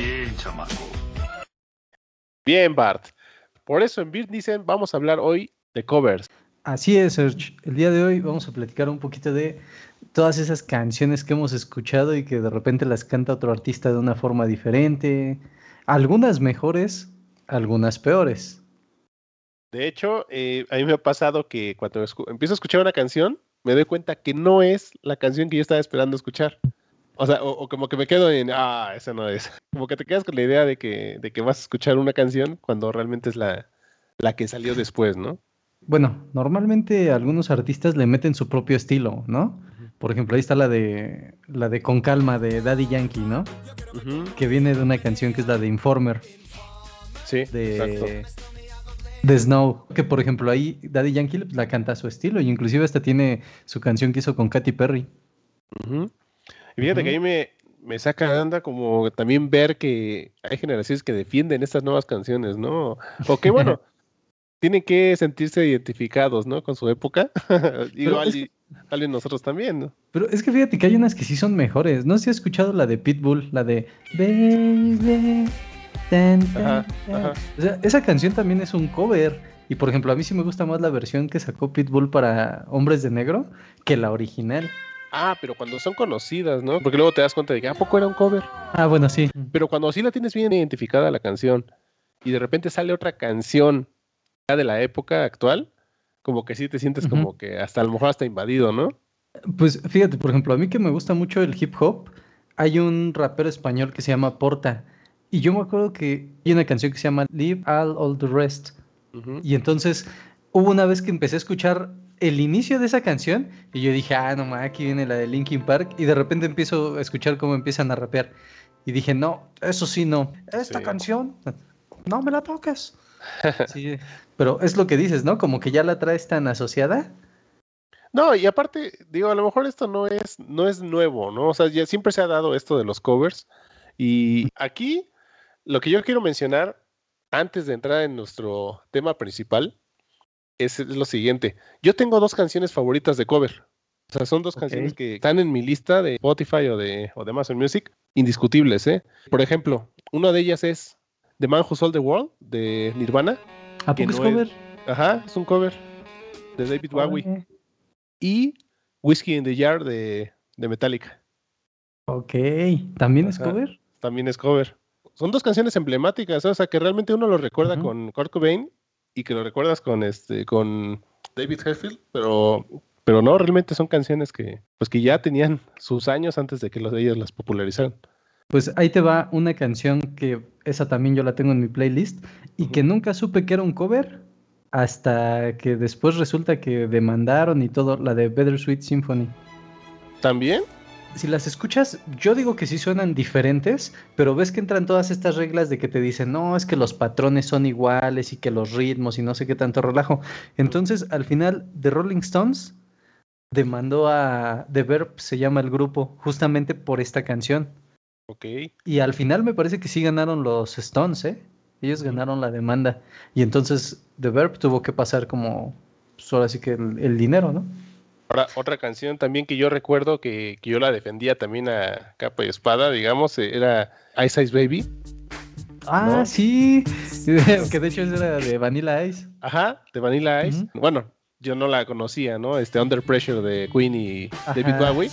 Bien, chamaco. Bien, Bart. Por eso en Beat dicen, vamos a hablar hoy de covers. Así es, Serge. El día de hoy vamos a platicar un poquito de todas esas canciones que hemos escuchado y que de repente las canta otro artista de una forma diferente. Algunas mejores, algunas peores. De hecho, eh, a mí me ha pasado que cuando empiezo a escuchar una canción, me doy cuenta que no es la canción que yo estaba esperando escuchar. O sea, o, como que me quedo en, ah, esa no es. Como que te quedas con la idea de que, de que vas a escuchar una canción cuando realmente es la, la que salió después, ¿no? Bueno, normalmente algunos artistas le meten su propio estilo, ¿no? Por ejemplo, ahí está la de la de Con Calma de Daddy Yankee, ¿no? Que viene de una canción que es la de Informer. Sí, de, de Snow. Que por ejemplo ahí Daddy Yankee la canta a su estilo y inclusive hasta tiene su canción que hizo con Katy Perry. Y fíjate que ahí me, me saca anda como también ver que hay generaciones que defienden estas nuevas canciones, ¿no? O que bueno, tienen que sentirse identificados, ¿no? Con su época. Igual y tal vez nosotros también, ¿no? Pero es que fíjate que hay unas que sí son mejores. No sé si has escuchado la de Pitbull, la de Baby. O sea, esa canción también es un cover. Y por ejemplo, a mí sí me gusta más la versión que sacó Pitbull para Hombres de Negro que la original. Ah, pero cuando son conocidas, ¿no? Porque luego te das cuenta de que ¿a poco era un cover? Ah, bueno, sí. Pero cuando sí la tienes bien identificada la canción y de repente sale otra canción de la época actual, como que sí te sientes como que hasta a lo mejor hasta invadido, ¿no? Pues fíjate, por ejemplo, a mí que me gusta mucho el hip hop, hay un rapero español que se llama Porta. Y yo me acuerdo que hay una canción que se llama Leave All, all the Rest. Y entonces hubo una vez que empecé a escuchar el inicio de esa canción y yo dije, ah, no, ma, aquí viene la de Linkin Park. Y de repente empiezo a escuchar cómo empiezan a rapear. Y dije, no, eso sí, no. Esta canción, no me la toques. sí, pero es lo que dices, ¿no? Como que ya la traes tan asociada. No, y aparte, digo, a lo mejor esto no es, no es nuevo, ¿no? O sea, ya siempre se ha dado esto de los covers. Y aquí, lo que yo quiero mencionar, antes de entrar en nuestro tema principal, es, lo siguiente. Yo tengo dos canciones favoritas de cover. O sea, son dos canciones que están en mi lista de Spotify o de, o de Amazon Music, indiscutibles, ¿eh? Por ejemplo, una de ellas es The Man Who Sold the World, de Nirvana. ¿A poco es cover? Ajá, es un cover de David Bowie. Y Whiskey in the Jar de, de Metallica. Ok, ¿también es cover? También es cover. Son dos canciones emblemáticas, o sea, que realmente uno lo recuerda con Kurt Cobain y que lo recuerdas con este con David Hetfield, pero pero no, realmente son canciones que pues que ya tenían sus años antes de que los de ellos las popularizaran. Pues ahí te va una canción que esa también yo la tengo en mi playlist y que nunca supe que era un cover hasta que después resulta que demandaron y todo, la de Better Sweet Symphony. ¿También? Si las escuchas, yo digo que sí suenan diferentes, pero ves que entran todas estas reglas de que te dicen, no, es que los patrones son iguales y que los ritmos y no sé qué tanto relajo. Entonces, al final, The Rolling Stones demandó a The Verb, se llama el grupo, justamente por esta canción. Ok. Y al final me parece que sí ganaron los Stones, ¿eh? Ellos ganaron la demanda. Y entonces The Verb tuvo que pasar como, pues ahora sí que el dinero, ¿no? Ahora, otra canción también que yo recuerdo que, yo la defendía también a capa y espada, digamos, eh, era Ice Ice Baby. Ah, sí, que de hecho era de Vanilla Ice. Ajá, de Vanilla Ice. Bueno, yo no la conocía, ¿no? Este Under Pressure de Queen y David Bowie.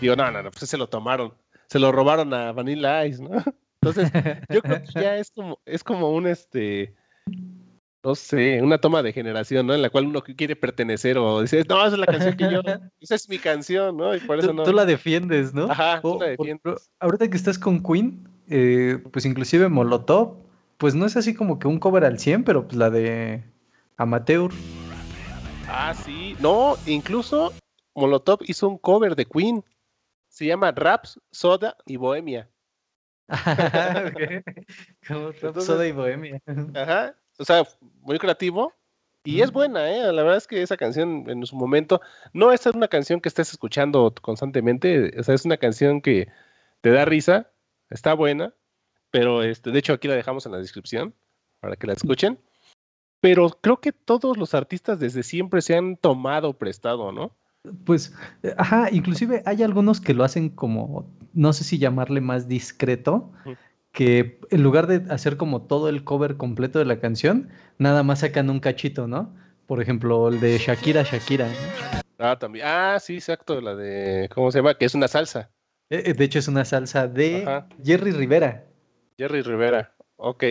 Digo, no, no, no, pues se lo tomaron, se lo robaron a Vanilla Ice, ¿no? Entonces, yo creo que ya es como, es como un este no sé, una toma de generación, ¿no? En la cual uno quiere pertenecer o dices, no, esa es la canción que yo, esa es mi canción, ¿no? Y por eso tú, no. Tú la defiendes, ¿no? Ajá, tú la defiendes. ahorita que estás con Queen, eh, pues inclusive Molotov, pues no es así como que un cover al 100, pero pues la de Amateur. Ah, sí. No, incluso Molotov hizo un cover de Queen. Se llama Raps, Soda y Bohemia. Como Raps, Soda y Bohemia. Ajá o sea, muy creativo. Y es buena, ¿eh? La verdad es que esa canción en su momento, no es una canción que estés escuchando constantemente, o sea, es una canción que te da risa, está buena, pero este, de hecho aquí la dejamos en la descripción para que la escuchen. Pero creo que todos los artistas desde siempre se han tomado prestado, ¿no? Pues, ajá, inclusive hay algunos que lo hacen como, no sé si llamarle más discreto, que en lugar de hacer como todo el cover completo de la canción, nada más sacan un cachito, ¿no? Por ejemplo, el de Shakira, Shakira. Ah, también. Ah, sí, exacto, la de, ¿cómo se llama? Que es una salsa. Eh, eh, de hecho, es una salsa de Jerry Rivera. Jerry Rivera, ok.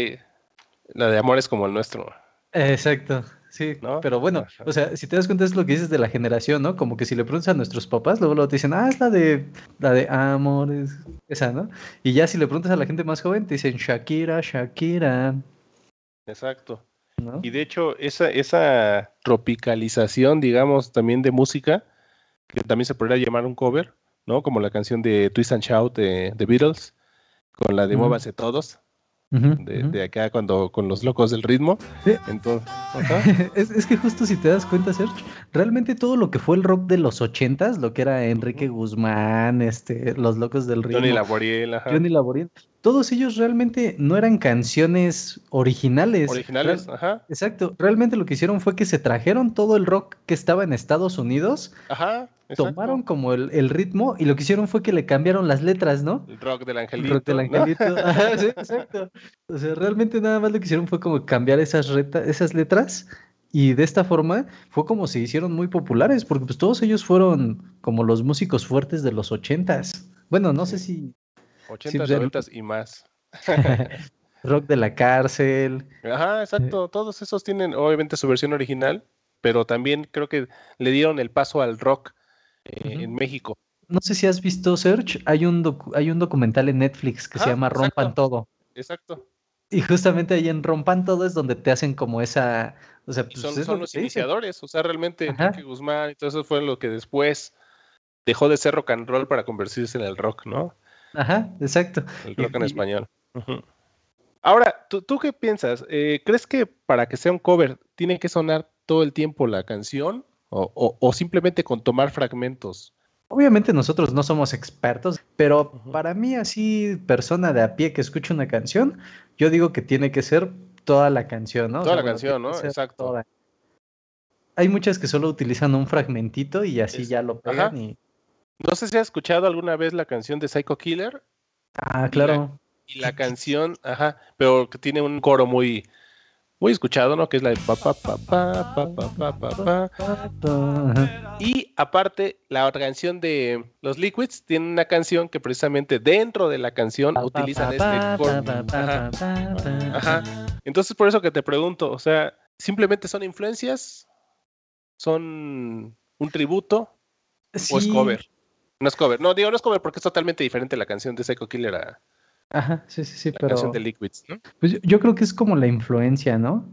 La de Amores como el nuestro. Exacto. Sí, pero bueno, o sea, si te das cuenta es lo que dices de la generación, ¿no? Como que si le preguntas a nuestros papás, luego, luego te dicen, ah, es la de, la de amores, esa, ¿no? Y ya si le preguntas a la gente más joven, te dicen Shakira, Shakira. Exacto. Y de hecho, esa, esa tropicalización, digamos, también de música, que también se podría llamar un cover, ¿no? Como la canción de Twist and Shout de, The Beatles, con la de Muévanse Todos, de, acá cuando con los locos del ritmo. Entonces, es, que justo si te das cuenta, Serge, realmente todo lo que fue el rock de los ochentas, lo que era Enrique Guzmán, este, los locos del ritmo. Johnny Laboriel, Johnny Laboriel. Todos ellos realmente no eran canciones originales. Originales, ajá. Exacto. Realmente lo que hicieron fue que se trajeron todo el rock que estaba en Estados Unidos. Ajá tomaron como el, ritmo y lo que hicieron fue que le cambiaron las letras, ¿no? El rock del angelito. El rock del angelito. sí, exacto. O sea, realmente nada más lo que hicieron fue como cambiar esas, esas letras y de esta forma fue como se hicieron muy populares, porque pues todos ellos fueron como los músicos fuertes de los ochentas. Bueno, no sé si... Ochentas, noventas y más. rock de la cárcel. Ajá, exacto. Todos esos tienen obviamente su versión original, pero también creo que le dieron el paso al rock eh, en México. No sé si has visto Search, hay un, hay un documental en Netflix que se llama Rompan Todo. Exacto. Y justamente ahí en Rompan Todo es donde te hacen como esa... O sea, pues son, los iniciadores, o sea, realmente Enrique Guzmán y todo eso fue lo que después dejó de ser rock and roll para convertirse en el rock, ¿no? Ajá, exacto. El rock en español. Ahora, ¿tú, ¿tú, qué piensas? Eh, ¿Crees que para que sea un cover tiene que sonar todo el tiempo la canción o, simplemente con tomar fragmentos. Obviamente nosotros no somos expertos, pero para mí así, persona de a pie que escucha una canción, yo digo que tiene que ser toda la canción, ¿no? Toda la canción, ¿no? Exacto. Hay muchas que solo utilizan un fragmentito y así ya lo pegan y... No sé si has escuchado alguna vez la canción de Psycho Killer. Ah, claro. y la canción, ajá, pero que tiene un coro muy, muy escuchado, ¿no? Que es la de pa pa pa pa pa pa pa Y aparte, la otra canción de los Liquids tiene una canción que precisamente dentro de la canción utilizan este Ajá. Entonces, por eso que te pregunto, o sea, ¿simplemente son influencias? ¿Son un tributo? ¿O es cover? No es cover. No, digo, no es cover porque es totalmente diferente la canción de Psycho Killer a, Ajá, sí, sí, sí, la pero. Canción de Liquids, ¿no? Pues yo, creo que es como la influencia, ¿no?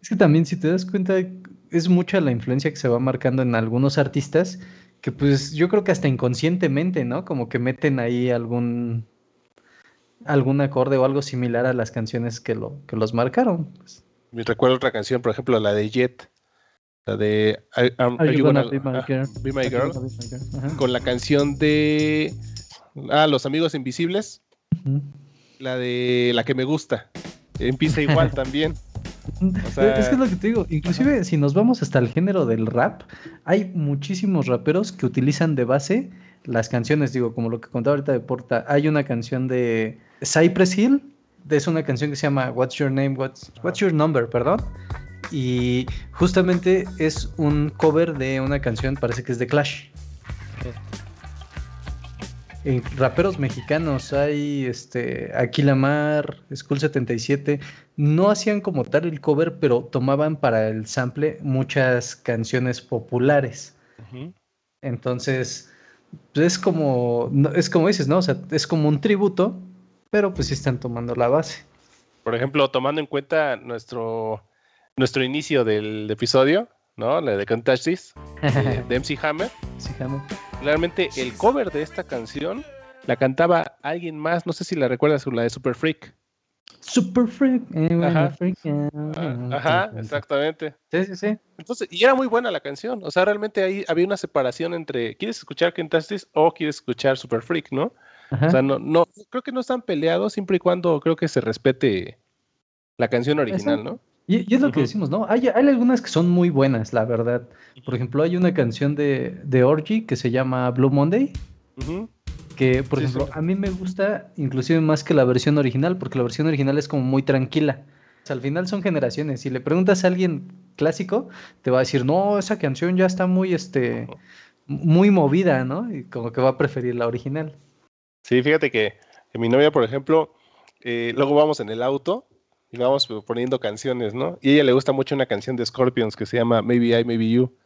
Es que también, si te das cuenta, es mucha la influencia que se va marcando en algunos artistas que, pues, yo creo que hasta inconscientemente, ¿no? Como que meten ahí algún algún acorde o algo similar a las canciones que, lo, que los marcaron. Pues. Me recuerdo otra canción, por ejemplo, la de Jet, la de Are, you gonna, be, my girl? con la canción de Ah, Los Amigos Invisibles. La de la que me gusta. Empieza igual también. es que es lo que te digo, inclusive si nos vamos hasta el género del rap, hay muchísimos raperos que utilizan de base las canciones, digo, como lo que contaba ahorita de Porta, hay una canción de Cypress Hill, es una canción que se llama What's Your Name, What's, What's Your Number, perdón, y justamente es un cover de una canción, parece que es de Clash en raperos mexicanos hay este Aquilamar, School 77, no hacían como tal el cover, pero tomaban para el sample muchas canciones populares. Entonces, pues, es como es como dices, ¿no? O sea, es como un tributo, pero pues sí están tomando la base. Por ejemplo, tomando en cuenta nuestro nuestro inicio del episodio, ¿no? La de Can't Touch This, de, MC Hammer. MC Hammer. Claramente el cover de esta canción la cantaba alguien más, no sé si la recuerdas, la de Super Freak. Super Freak. Eh, ajá, exactamente. Sí, sí, sí. Entonces, y era muy buena la canción. O sea, realmente ahí había una separación entre ¿quieres escuchar Kentastis o quieres escuchar Super Freak, no? O sea, no, no, creo que no están peleados siempre y cuando creo que se respete la canción original, ¿no? Y, es lo que decimos, ¿no? Hay, hay, algunas que son muy buenas, la verdad. Por ejemplo, hay una canción de, de Orgy que se llama Blue Monday. Que, por ejemplo, a mí me gusta inclusive más que la versión original, porque la versión original es como muy tranquila. al final son generaciones. Si le preguntas a alguien clásico, te va a decir, no, esa canción ya está muy, este, muy movida, ¿no? Y como que va a preferir la original. Sí, fíjate que, mi novia, por ejemplo, eh, luego vamos en el auto y vamos poniendo canciones, ¿no? Y a ella le gusta mucho una canción de Scorpions que se llama Maybe I, Maybe You.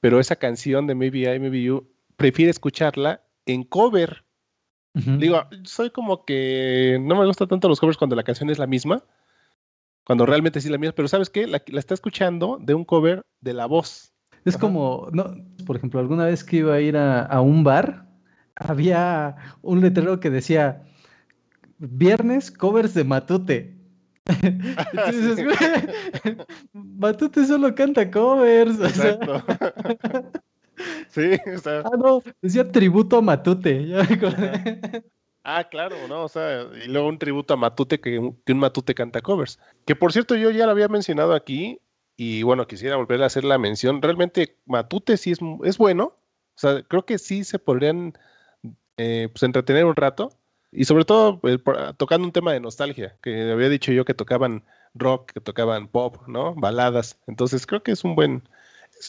Pero esa canción de Maybe I, Maybe You, prefiere escucharla en cover. Digo, soy como que no me gusta tanto los covers cuando la canción es la misma, cuando realmente sí es la misma, pero ¿sabes qué? La, la está escuchando de un cover de la voz. Es como, no, por ejemplo, alguna vez que iba a ir a, un bar, había un letrero que decía viernes covers de Matute. Matute solo canta covers. Exacto. sí, o sea. Ah, no, decía tributo a Matute. Ya Ah, claro, ¿no? O sea, y luego un tributo a Matute que, que un Matute canta covers. Que por cierto, yo ya lo había mencionado aquí y bueno, quisiera volver a hacer la mención. Realmente Matute sí es, es bueno. O sea, creo que sí se podrían eh, pues, entretener un rato. Y sobre todo eh, tocando un tema de nostalgia, que había dicho yo que tocaban rock, que tocaban pop, ¿no? Baladas. Entonces creo que es un buen,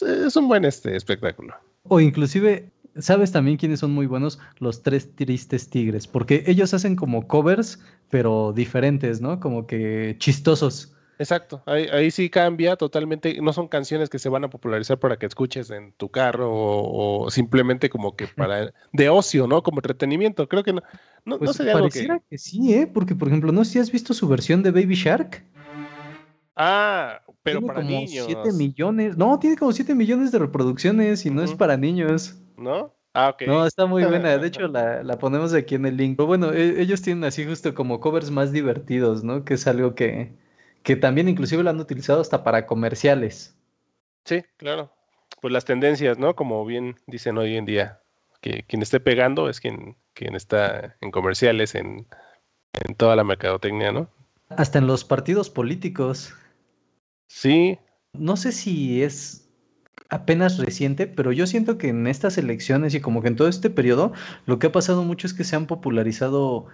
es, un buen este espectáculo. O inclusive, ¿sabes también quiénes son muy buenos? Los tres tristes tigres, porque ellos hacen como covers, pero diferentes, ¿no? Como que chistosos. Exacto, ahí, sí cambia totalmente, no son canciones que se van a popularizar para que escuches en tu carro o, simplemente como que para de ocio, ¿no? Como entretenimiento, creo que no, no, pues sería pareciera algo que... que... sí, ¿eh? Porque por ejemplo, no sé si has visto su versión de Baby Shark. Ah, pero tiene para como niños. 7 millones, no, tiene como 7 millones de reproducciones y no es para niños. ¿No? Ah, ok. No, está muy buena. De hecho, la, la, ponemos aquí en el link. Pero bueno, e, ellos tienen así justo como covers más divertidos, ¿no? Que es algo que, que también inclusive lo han utilizado hasta para comerciales. Sí, claro. Pues las tendencias, ¿no? Como bien dicen hoy en día, que quien esté pegando es quien, quien está en comerciales, en, en toda la mercadotecnia, ¿no? Hasta en los partidos políticos. Sí. No sé si es apenas reciente, pero yo siento que en estas elecciones y como que en todo este periodo, lo que ha pasado mucho es que se han popularizado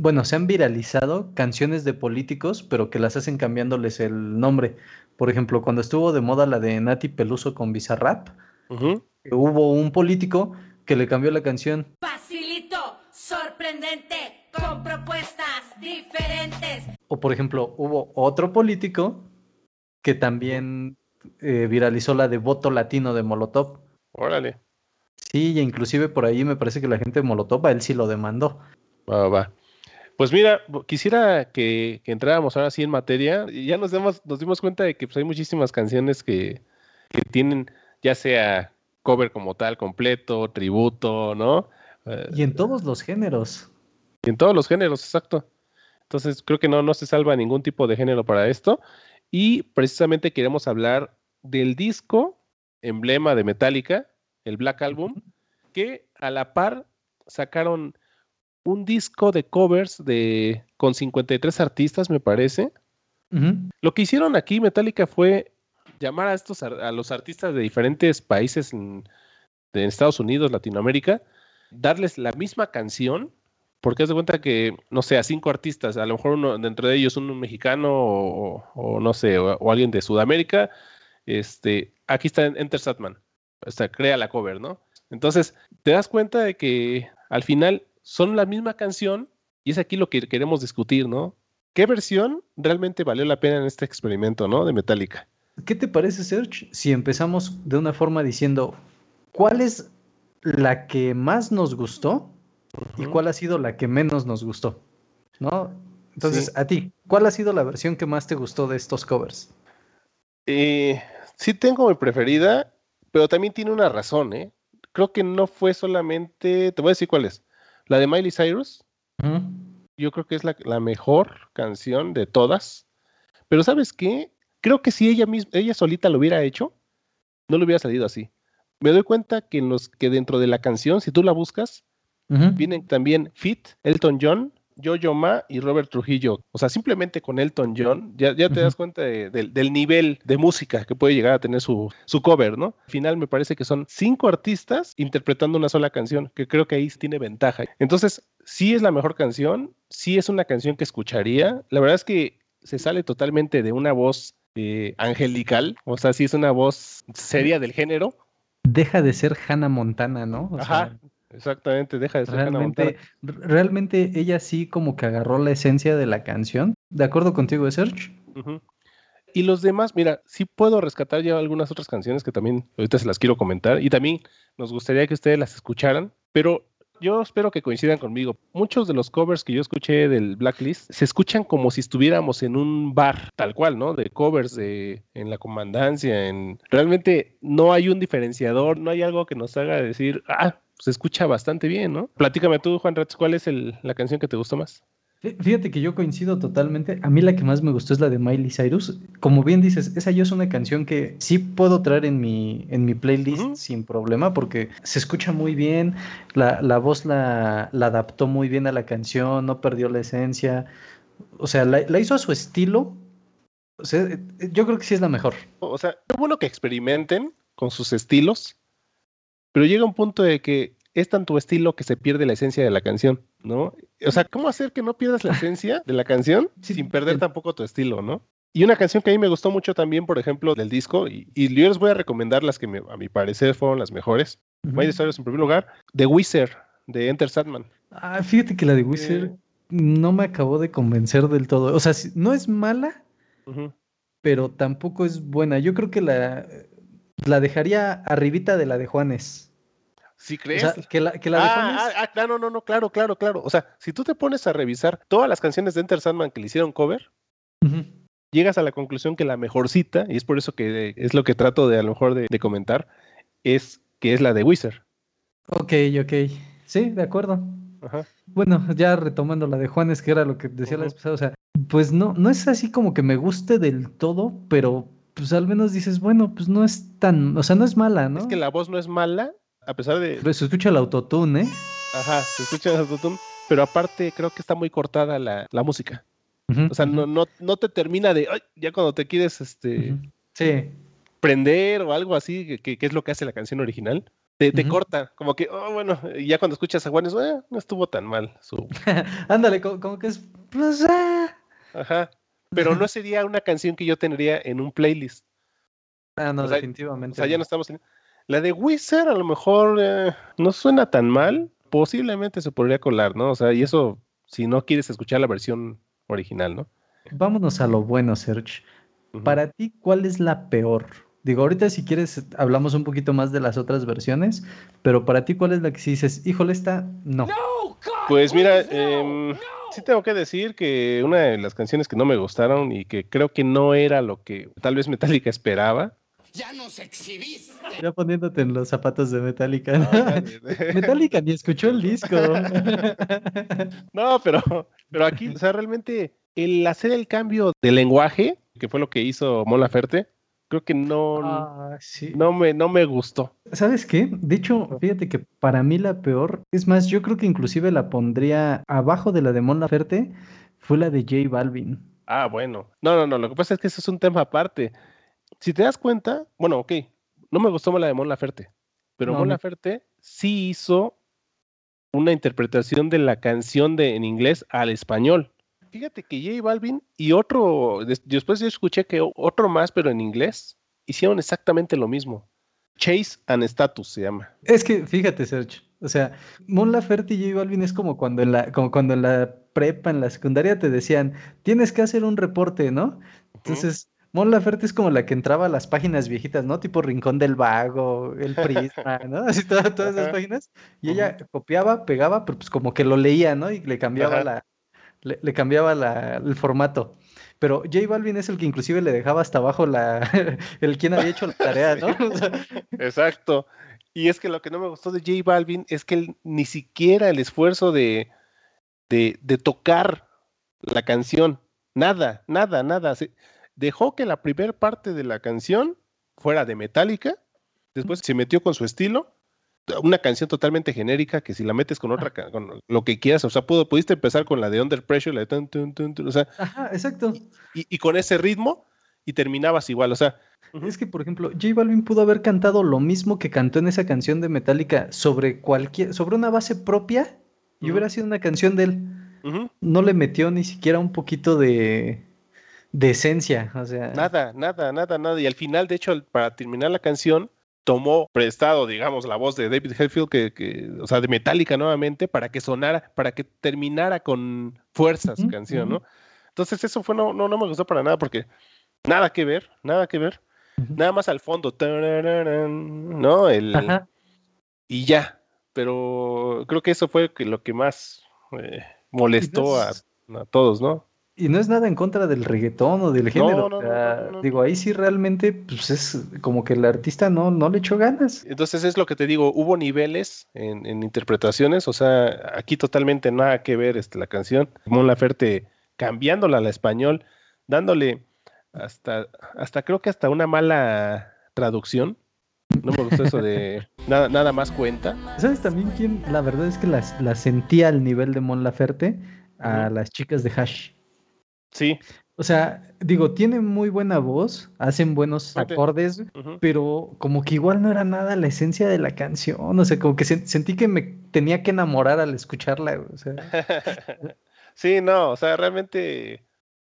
bueno, se han viralizado canciones de políticos, pero que las hacen cambiándoles el nombre. Por ejemplo, cuando estuvo de moda la de Nati Peluso con Bizarrap, hubo un político que le cambió la canción. Facilito, sorprendente, con propuestas diferentes. O por ejemplo, hubo otro político que también eh, viralizó la de voto latino de Molotov. Órale. Sí, y inclusive por ahí me parece que la gente de Molotov a él sí lo demandó. Va, va. Pues mira, quisiera que, entráramos ahora sí en materia. Ya nos, nos dimos cuenta de que pues, hay muchísimas canciones que, tienen ya sea cover como tal, completo, tributo, ¿no? y en todos los géneros. Y en todos los géneros, exacto. Entonces creo que no, no se salva ningún tipo de género para esto. Y precisamente queremos hablar del disco emblema de Metallica, el Black Album, que a la par sacaron un disco de covers de con 53 artistas, me parece. Lo que hicieron aquí Metallica fue llamar a estos a los artistas de diferentes países en, Estados Unidos, Latinoamérica, darles la misma canción, porque haz de cuenta que, no sé, a cinco artistas, a lo mejor uno dentro de ellos un mexicano o, no sé, o, alguien de Sudamérica, este, aquí está Enter Satman, o sea, crea la cover, ¿no? Entonces, te das cuenta de que al final son la misma canción y es aquí lo que queremos discutir, ¿no? ¿Qué versión realmente valió la pena en este experimento, ¿no? De Metallica. ¿Qué te parece, Serge, si empezamos de una forma diciendo cuál es la que más nos gustó y cuál ha sido la que menos nos gustó? ¿No? Entonces, a ti, ¿cuál ha sido la versión que más te gustó de estos covers? Eh, sí tengo mi preferida, pero también tiene una razón, ¿eh? Creo que no fue solamente, te voy a decir cuál es. La de Miley Cyrus, yo creo que es la, mejor canción de todas. Pero ¿sabes qué? Creo que si ella misma, ella solita lo hubiera hecho, no le hubiera salido así. Me doy cuenta que, los, que dentro de la canción, si tú la buscas, vienen también Fit, Elton John, Jojo Ma y Robert Trujillo. O sea, simplemente con Elton John, ya, te das cuenta del nivel de música que puede llegar a tener su, su cover, ¿no? Al final me parece que son cinco artistas interpretando una sola canción, que creo que ahí tiene ventaja. Entonces, sí es la mejor canción, sí es una canción que escucharía. La verdad es que se sale totalmente de una voz eh, angelical, o sea, sí es una voz seria del género. Deja de ser Hannah Montana, ¿no? Ajá, exactamente, deja de ser Montana. Realmente ella sí como que agarró la esencia de la canción. ¿De acuerdo contigo, Serge? Y los demás, mira, sí puedo rescatar ya algunas otras canciones que también ahorita se las quiero comentar y también nos gustaría que ustedes las escucharan, pero yo espero que coincidan conmigo. Muchos de los covers que yo escuché del Blacklist se escuchan como si estuviéramos en un bar, tal cual, ¿no? De covers de, en la comandancia. En... Realmente no hay un diferenciador, no hay algo que nos haga decir, ah, se escucha bastante bien, ¿no? Platícame tú, Juan Ratz, ¿cuál es la canción que te gustó más? Fíjate que yo coincido totalmente. A mí la que más me gustó es la de Miley Cyrus. Como bien dices, esa yo es una canción que sí puedo traer en mi, en mi playlist sin problema porque se escucha muy bien, la, voz la, adaptó muy bien a la canción, no perdió la esencia. O sea, la, hizo a su estilo. O sea, yo creo que sí es la mejor. O sea, es bueno que experimenten con sus estilos, pero llega un punto de que es tan tu estilo que se pierde la esencia de la canción, ¿no? O sea, ¿cómo hacer que no pierdas la esencia de la canción sin perder tampoco tu estilo, ¿no? Y una canción que a mí me gustó mucho también, por ejemplo, del disco, y, yo les voy a recomendar las que a mi parecer fueron las mejores. Voy a decir en primer lugar, The Wizard, de Enter Sandman. Ah, fíjate que la de Wizard no me acabó de convencer del todo. O sea, no es mala, pero tampoco es buena. Yo creo que la, la dejaría arribita de la de Juanes. ¿Sí crees? que la, que la ah, ah, ah, claro, no, no, claro, claro, claro. O sea, si tú te pones a revisar todas las canciones de Enter Sandman que le hicieron cover, llegas a la conclusión que la mejorcita, y es por eso que es lo que trato de a lo mejor de, comentar, es que es la de Wizard. Ok, ok. Sí, de acuerdo. Bueno, ya retomando la de Juanes, que era lo que decía la vez pasada, o sea, pues no, no es así como que me guste del todo, pero pues al menos dices, bueno, pues no es tan, o sea, no es mala, ¿no? Es que la voz no es mala, a pesar de... Pero se escucha el autotune, ¿eh? Ajá, se escucha el autotune, pero aparte creo que está muy cortada la, música. o sea, no, no, no te termina de, ya cuando te quieres, este... Sí. Prender o algo así, que, es lo que hace la canción original. Te, te corta, como que, oh, bueno, y ya cuando escuchas a Juanes, eh, no estuvo tan mal. Su... Ándale, como, que es... Pues, ah. Ajá, pero no sería una canción que yo tendría en un playlist. Ah, no, definitivamente. O sea, ya no estamos en... La de Wizard a lo mejor eh, no suena tan mal, posiblemente se podría colar, ¿no? O sea, y eso si no quieres escuchar la versión original, ¿no? Vámonos a lo bueno, Serge. Para ti, ¿cuál es la peor? Digo, ahorita si quieres hablamos un poquito más de las otras versiones, pero para ti, ¿cuál es la que si dices, híjole, esta no? Pues mira, eh, sí tengo que decir que una de las canciones que no me gustaron y que creo que no era lo que tal vez Metallica esperaba ya nos exhibiste. Ya poniéndote en los zapatos de Metallica. Metallica ni escuchó el disco. no, pero, pero aquí, o sea, realmente el hacer el cambio de lenguaje, que fue lo que hizo Mon Laferte, creo que no, ah, no, me, no me gustó. ¿Sabes qué? De hecho, fíjate que para mí la peor, es más, yo creo que inclusive la pondría abajo de la de Mon Laferte, fue la de J Balvin. Ah, bueno. No, no, no, lo que pasa es que eso es un tema aparte si te das cuenta, bueno, ok, no me gustó la de Mon Laferte, pero Mon Laferte sí hizo una interpretación de la canción de, en inglés al español. Fíjate que J Balvin y otro, después yo escuché que otro más, pero en inglés, hicieron exactamente lo mismo. Chase and Status se llama. Es que, fíjate, Sergio, o sea, Mon Laferte y J Balvin es como cuando en la, como cuando en la prepa, en la secundaria te decían, tienes que hacer un reporte, ¿no? Entonces, Mon Laferte es como la que entraba a las páginas viejitas, ¿no? Tipo Rincón del Vago, El Prisma, ¿no? Así todas, todas esas páginas. Y ella copiaba, pegaba, pero pues como que lo leía, ¿no? Y le cambiaba la, le, cambiaba la, el formato. Pero J Balvin es el que inclusive le dejaba hasta abajo la, el quien había hecho la tarea, ¿no? Exacto. Y es que lo que no me gustó de J Balvin es que él, ni siquiera el esfuerzo de, de, de tocar la canción, nada, nada, nada dejó que la primera parte de la canción fuera de Metallica, después se metió con su estilo una canción totalmente genérica que si la metes con otra, con lo que quieras, o sea, pudiste empezar con la de Under Pressure, la de o sea, Ajá, exacto. Y, con ese ritmo y terminabas igual, o sea. Es que, por ejemplo, J Balvin pudo haber cantado lo mismo que cantó en esa canción de Metallica sobre cualquier, sobre una base propia y hubiera sido una canción de él. No le metió ni siquiera un poquito de, de esencia, o sea. Nada, nada, nada, nada. Y al final, de hecho, para terminar la canción, tomó prestado, digamos, la voz de David Hetfield, que, o sea, de Metallica nuevamente, para que sonara, para que terminara con fuerza su canción, ¿no? Entonces eso fue, no, no, no me gustó para nada, porque nada que ver, nada que ver. Nada más al fondo, ¿no? El, Y ya, pero creo que eso fue lo que más eh, molestó a, a todos, ¿no? Y no es nada en contra del reggaetón o del género. No, digo, ahí sí realmente, pues es como que el artista no, no le echó ganas. Entonces es lo que te digo, hubo niveles en, interpretaciones, o sea, aquí totalmente nada que ver este, la canción. Mon Laferte cambiándola al español, dándole hasta, hasta creo que hasta una mala traducción. No me gustó eso de nada, nada más cuenta. ¿Sabes también quién? La verdad es que la, sentía al nivel de Mon Laferte a las chicas de Hash. Sí. O sea, digo, tienen muy buena voz, hacen buenos acordes, pero como que igual no era nada la esencia de la canción. O sea, como que sentí que me tenía que enamorar al escucharla. O sea. sí, no, o sea, realmente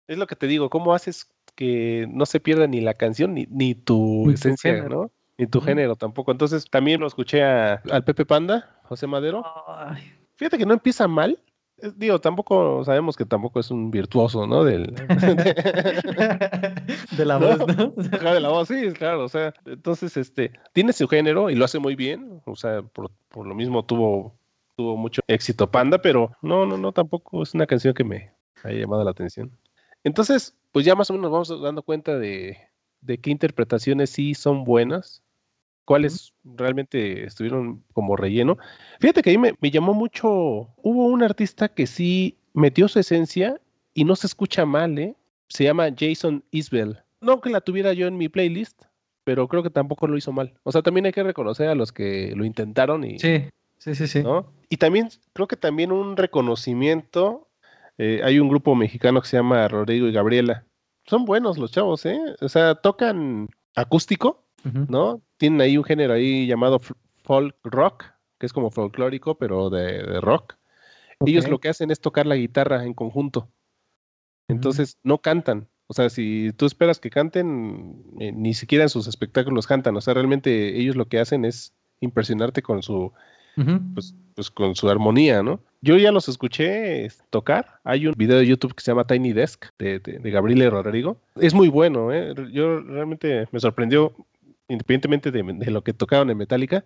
es lo que te digo, ¿cómo haces que no se pierda ni la canción ni, ni tu esencia, ¿no? Ni tu género tampoco. Entonces también lo escuché al Pepe Panda, José Madero. Fíjate que no empieza mal, Digo, tampoco sabemos que tampoco es un virtuoso, ¿no? Del, de, la voz, ¿no? de la voz, sí, claro. O sea, entonces, este, tiene su género y lo hace muy bien. O sea, por, por lo mismo tuvo, tuvo mucho éxito Panda, pero no, no, no, tampoco es una canción que me haya llamado la atención. Entonces, pues ya más o menos vamos dando cuenta de, de qué interpretaciones sí son buenas cuáles realmente estuvieron como relleno. Fíjate que ahí me, llamó mucho, hubo un artista que sí metió su esencia y no se escucha mal, ¿eh? Se llama Jason Isbell. No que la tuviera yo en mi playlist, pero creo que tampoco lo hizo mal. O sea, también hay que reconocer a los que lo intentaron y... Sí, sí, sí, sí. Y también, creo que también un reconocimiento, eh, hay un grupo mexicano que se llama Rodrigo y Gabriela. Son buenos los chavos, ¿eh? O sea, tocan acústico, ¿no? Tienen ahí un género ahí llamado folk rock, que es como folclórico, pero de, rock. Ellos lo que hacen es tocar la guitarra en conjunto. Entonces no cantan. O sea, si tú esperas que canten, eh, ni siquiera en sus espectáculos cantan. O sea, realmente ellos lo que hacen es impresionarte con su, pues, pues, con su armonía, ¿no? Yo ya los escuché tocar. Hay un video de YouTube que se llama Tiny Desk de, de, de Gabriele Rodrigo. Es muy bueno, ¿eh? Yo realmente me sorprendió independientemente de, lo que tocaron en Metallica,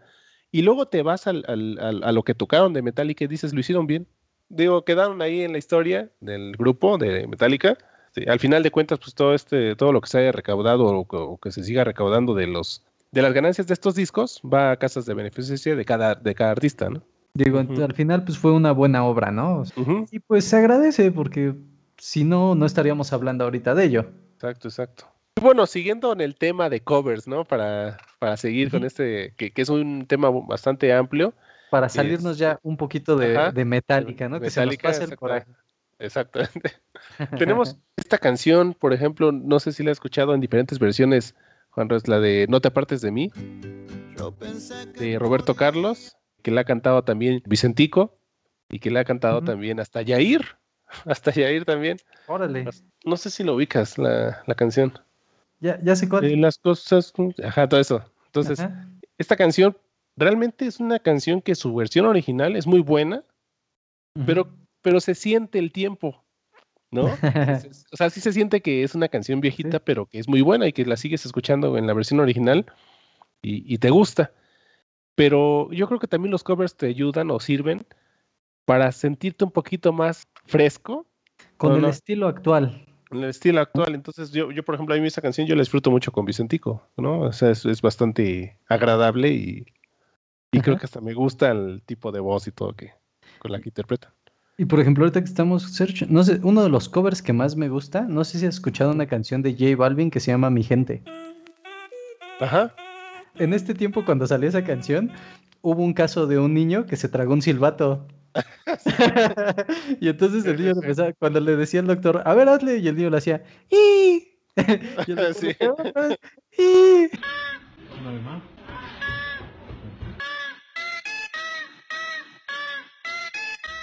y luego te vas al, a lo que tocaron de Metallica y dices, lo hicieron bien. Digo, quedaron ahí en la historia del grupo de Metallica. al final de cuentas, pues todo este, todo lo que se haya recaudado o, que se siga recaudando de los de las ganancias de estos discos va a casas de beneficencia de cada, de cada artista, ¿no? Digo, al final pues fue una buena obra, ¿no? Y pues se agradece porque si no, no estaríamos hablando ahorita de ello. Exacto, exacto. Bueno, siguiendo en el tema de covers, ¿no? Para, para seguir con este, que, es un tema bastante amplio. Para salirnos ya un poquito de, de Metallica, ¿no? que se nos pase el coraje. Exactamente. Tenemos esta canción, por ejemplo, no sé si la he escuchado en diferentes versiones, Juan Ros, la de No te apartes de mí, de Roberto Carlos, que la ha cantado también Vicentico y que la ha cantado también hasta Yair, hasta Yair también. Órale. No sé si lo ubicas, la, la canción. Ya, ya sé cuál. las cosas, ajá, todo eso. Entonces, esta canción realmente es una canción que su versión original es muy buena, pero, pero se siente el tiempo, ¿no? o sea, sí se siente que es una canción viejita, pero que es muy buena y que la sigues escuchando en la versión original y, te gusta. Pero yo creo que también los covers te ayudan o sirven para sentirte un poquito más fresco. Con el estilo actual en el estilo actual. Entonces, yo, yo, por ejemplo, a mí esa canción yo la disfruto mucho con Vicentico, ¿no? O sea, es, es bastante agradable y, y creo que hasta me gusta el tipo de voz y todo que con la que interpreta. Y por ejemplo, ahorita que estamos search, no sé, uno de los covers que más me gusta, no sé si has escuchado una canción de J Balvin que se llama Mi Gente. Ajá. En este tiempo, cuando salió esa canción, hubo un caso de un niño que se tragó un silbato. y entonces el niño empezaba, cuando le decía al doctor, a ver, hazle, y el niño le hacía, ¡y! y el Sí. "Y".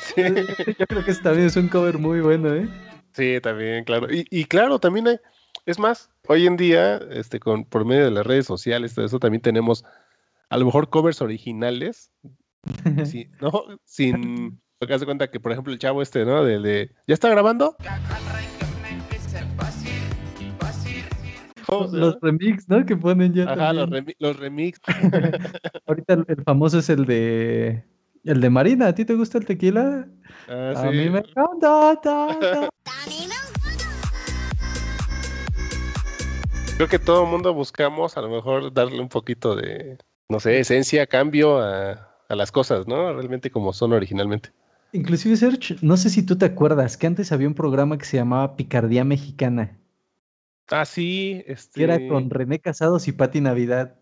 Sí, Yo creo que ese también es un cover muy bueno, ¿eh? sí, también, claro. Y, y claro, también hay, es más, hoy en día, este, con, por medio de las redes sociales, todo eso, también tenemos a lo mejor covers originales, sí, ¿no? Sin, porque haz de cuenta que, por ejemplo, el chavo este, ¿no? De, de ¿ya está grabando? ¿Cómo se Los remix, ¿no? Que ponen ya Ajá, los, remi- los remix. Ahorita el, el famoso es el de... El de Marina, ¿a ti te gusta el tequila? Ah, A sí. mí me encanta. ta, ta. Creo que todo el mundo buscamos a lo mejor darle un poquito de, no sé, esencia, cambio a, a las cosas, ¿no? Realmente como son originalmente. Inclusive, Serge, no sé si tú te acuerdas que antes había un programa que se llamaba Picardía Mexicana, Ah, sí, este... que era con René Casados y Pati Navidad.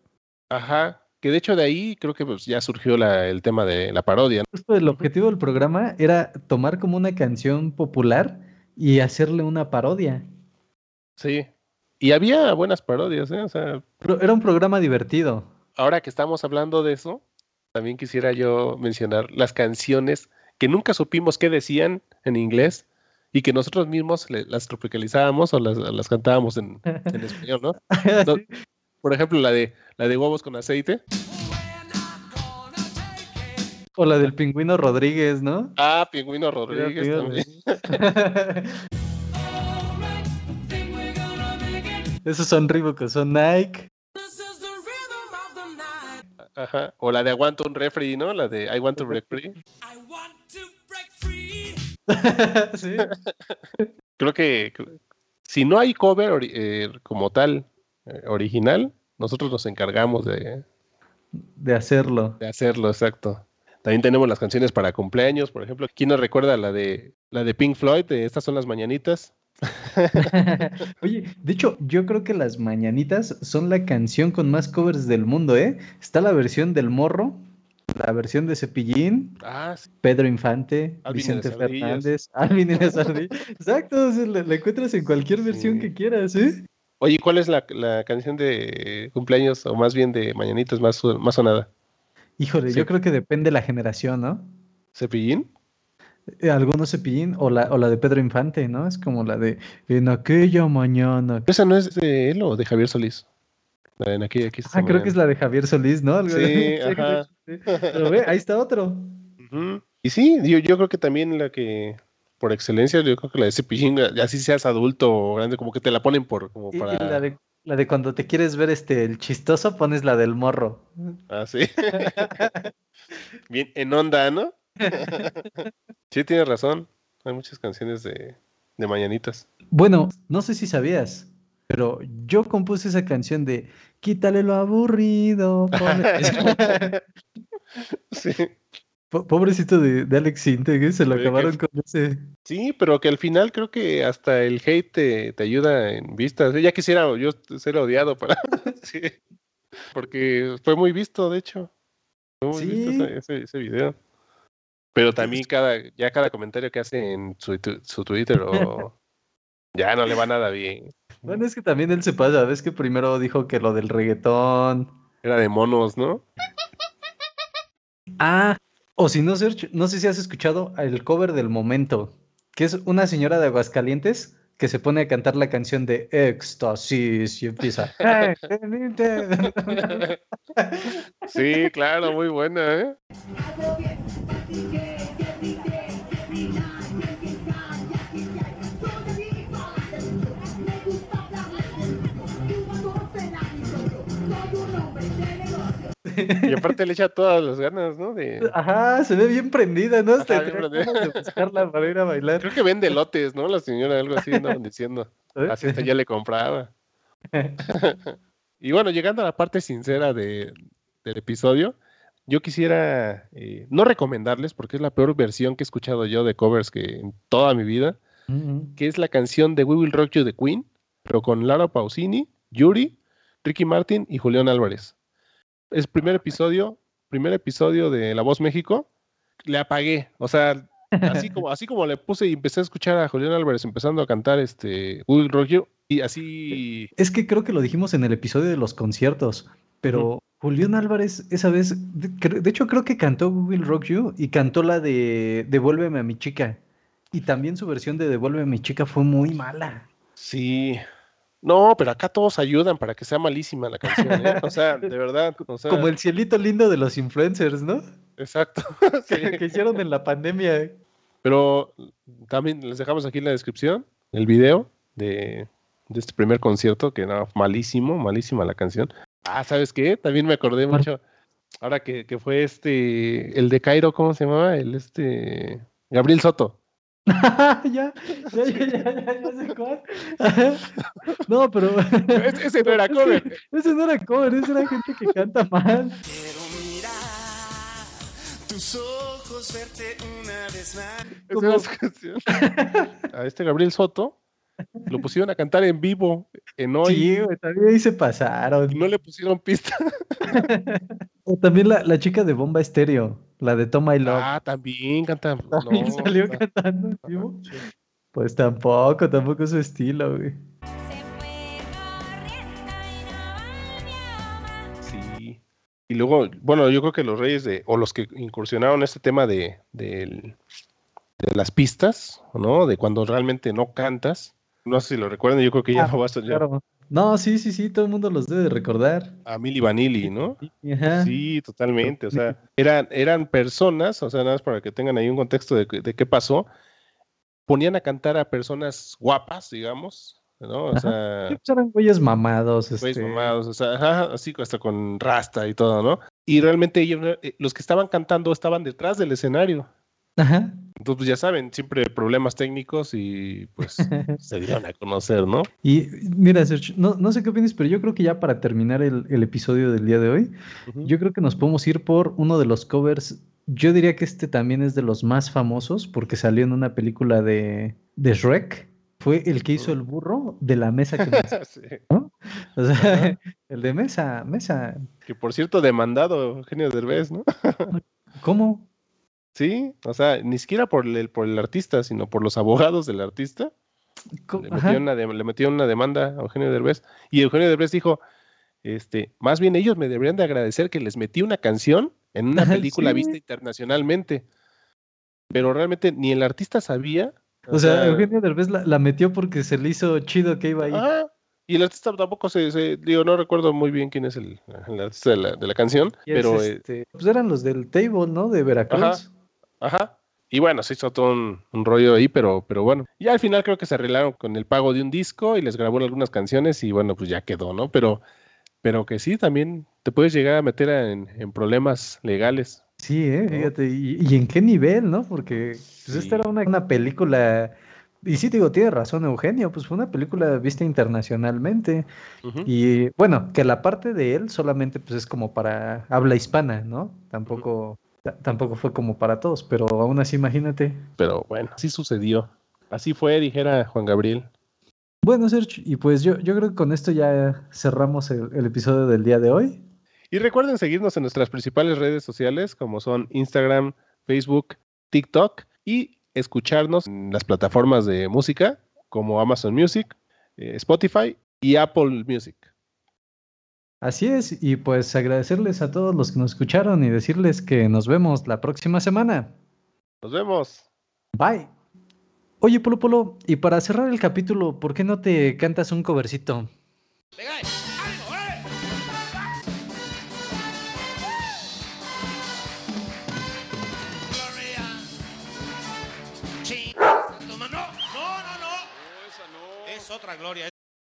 Ajá, que de hecho de ahí creo que pues, ya surgió la- el tema de la parodia. ¿no? Justo el objetivo del programa era tomar como una canción popular y hacerle una parodia. Sí. Y había buenas parodias, ¿eh? O sea, Pero era un programa divertido. ahora que estamos hablando de eso, también quisiera yo mencionar las canciones que nunca supimos qué decían en inglés y que nosotros mismos le- las tropicalizábamos o las, las cantábamos en, en español, ¿no? No, Por ejemplo, la de la de huevos con aceite. O la del pingüino Rodríguez, ¿no? Ah, Pingüino Rodríguez también. Esos son Reebok, son Nike. Ajá. O la de aguanto un refri, ¿no? La de I want to break free. sí. Creo que si no hay cover eh, como tal eh, original, nosotros nos encargamos de, De hacerlo. de hacerlo, exacto. También tenemos las canciones para cumpleaños, por ejemplo. ¿Quién nos recuerda la de la de Pink Floyd? De Estas son las mañanitas. Oye, de hecho, yo creo que las mañanitas son la canción con más covers del mundo, ¿eh? Está la versión del morro, la versión de Cepillín, Ah, sí. Pedro Infante, Alvin Vicente. Fernández, Alvin y las. Exacto, o sea, la, la encuentras en cualquier versión Sí. que quieras, ¿eh? Oye, ¿cuál es la, la canción de cumpleaños o más bien de mañanitas más, más sonada? Híjole, Sí. yo creo que depende de la generación, ¿no? ¿Cepillín? Eh, Algunos Cepillín o la, o la de Pedro Infante, ¿no? Es como la de En aquella mañana. ¿Esa no es de él o de Javier Solís? La de aquí, aquí Ah, creo que es la de Javier Solís, ¿no? Algo Sí, ajá. Pero ve, ahí está otro. Y sí, yo, yo creo que también la que, por excelencia, yo creo que la de Cepillín, así seas adulto o grande, como que te la ponen por, como y para... la de, la de cuando te quieres ver este el chistoso, pones la del morro. Ah, sí. Bien, en onda, ¿no? Sí, tienes razón. Hay muchas canciones de, de mañanitas. Bueno, no sé si sabías, pero yo compuse esa canción de Quítale lo aburrido. ponle-". sí. Po- Pobrecito de, de Alex Sintek, ¿eh? se lo acabaron con ese. Sí, pero que al final creo que hasta el hate te, te ayuda en vistas. Ya quisiera yo ser odiado para... sí. Porque fue muy visto, de hecho. Fue muy visto Sí. ese, ese, ese video. Pero también cada, ya cada comentario que hace en su, su Twitter o... ya no le va nada bien. Bueno, es que también él se pasa, ves que primero dijo que lo del reggaetón. Era de monos, ¿no? Ah, o si no, Sergio, no sé si has escuchado el cover del momento, que es una señora de Aguascalientes que se pone a cantar la canción de Éxtasis y empieza. Sí, claro, muy buena, ¿eh? Y aparte le echa todas las ganas, ¿no? De... Ajá, se ve bien prendida, ¿no? Hasta de buscarla para ir a bailar. Creo que vende lotes, ¿no? La señora, algo así, ¿no? Diciendo. ¿eh? Así hasta ya le compraba. Y bueno, llegando a la parte sincera de- del episodio, yo quisiera eh, no recomendarles, porque es la peor versión que he escuchado yo de covers que en toda mi vida, que es la canción de We Will Rock You de Queen, pero con Laura Pausini, Yuri, Ricky Martin y Julián Álvarez. Es primer episodio, primer episodio de La Voz México, le apagué. O sea, así como, así como le puse y empecé a escuchar a Julián Álvarez empezando a cantar este Will Rock You, y así. Es que creo que lo dijimos en el episodio de los conciertos, pero Julián Álvarez esa vez, de, de, hecho creo que cantó Will Rock You y cantó la de Devuélveme a mi chica. Y también su versión de Devuélveme a mi chica fue muy mala. Sí, no, pero acá todos ayudan para que sea malísima la canción, ¿eh? O sea, de verdad. Como el cielito lindo de los influencers, ¿no? Exacto. que, hicieron en la pandemia. Pero también les dejamos aquí en la descripción el video de, este primer concierto, que era malísimo, malísima la canción. Ah, ¿sabes qué? También me acordé mucho. Ahora que, que fue este, el de Cairo, ¿cómo se llamaba? El este, Gabriel Soto. ya, ya, ya, ya, ya, sé cuál. no, pero. ese no era cover. Ese, no era cover, ese era gente que canta mal. Quiero mirar tus ojos, verte una vez más. A este Gabriel Soto lo pusieron a cantar en vivo en hoy. Sí, güey, también ahí se pasaron. No le pusieron pista. o también la, la, chica de Bomba Estéreo, la de Toma y Love. Ah, también canta. También salió cantando en vivo. Pues tampoco, tampoco es su estilo, güey. Sí. Y luego, bueno, yo creo que los reyes de, o los que incursionaron este tema de, de, de las pistas, ¿no? De cuando realmente no cantas, no sé si lo recuerdan, yo creo que ya ah, no va a Claro. No, sí, sí, sí, todo el mundo los debe recordar. A Milly Vanilli, ¿no? Sí, totalmente. O sea, eran, eran personas, o sea, nada más para que tengan ahí un contexto de, de qué pasó. Ponían a cantar a personas guapas, digamos, ¿no? O sea. Pues eran güeyes mamados. Güeyes este... mamados, o sea, así hasta con rasta y todo, ¿no? Y realmente ellos, eh, los que estaban cantando estaban detrás del escenario. Ajá. Entonces, pues ya saben, siempre problemas técnicos y pues se dieron a conocer, ¿no? Y mira, Sergio, no, no, sé qué opinas, pero yo creo que ya para terminar el, el episodio del día de hoy, yo creo que nos podemos ir por uno de los covers. Yo diría que este también es de los más famosos porque salió en una película de, de Shrek. Fue el que hizo el burro de la mesa que sí. ¿no? O sea, el de mesa, mesa. Que por cierto, demandado Eugenio Derbez, ¿no? ¿Cómo? Sí, o sea, ni siquiera por el, por el artista, sino por los abogados del artista. Le metió, una le metió, una demanda a Eugenio Derbez. Y Eugenio Derbez dijo, este, más bien ellos me deberían de agradecer que les metí una canción en una película vista internacionalmente. Pero realmente ni el artista sabía. O, sea, Eugenio Derbez la, metió porque se le hizo chido que iba ahí. Y el artista tampoco se, digo, no recuerdo muy bien quién es el, artista de la, de la canción, pero... Este, pues eran los del Table, ¿no? De Veracruz. Ajá. Y bueno, se hizo todo un, rollo ahí, pero, pero bueno. Y al final creo que se arreglaron con el pago de un disco y les grabó algunas canciones y bueno, pues ya quedó, ¿no? Pero, pero que sí, también te puedes llegar a meter en, problemas legales. Sí, ¿eh? fíjate, y, en qué nivel, ¿no? Porque pues, esta era una, película, y sí, digo, tiene razón Eugenio, pues fue una película vista internacionalmente. Y bueno, que la parte de él solamente pues es como para habla hispana, ¿no? Tampoco tampoco fue como para todos, pero aún así imagínate. Pero bueno, así sucedió. Así fue, dijera Juan Gabriel. Bueno, Sergio, y pues yo, yo creo que con esto ya cerramos el, episodio del día de hoy. Y recuerden seguirnos en nuestras principales redes sociales, como son Instagram, Facebook, TikTok, y escucharnos en las plataformas de música, como Amazon Music, eh, Spotify y Apple Music. Así es, y pues agradecerles a todos los que nos escucharon y decirles que nos vemos la próxima semana. Nos vemos. Bye. Oye, Polo Polo, y para cerrar el capítulo, ¿por qué no te cantas un covercito? Es otra gloria.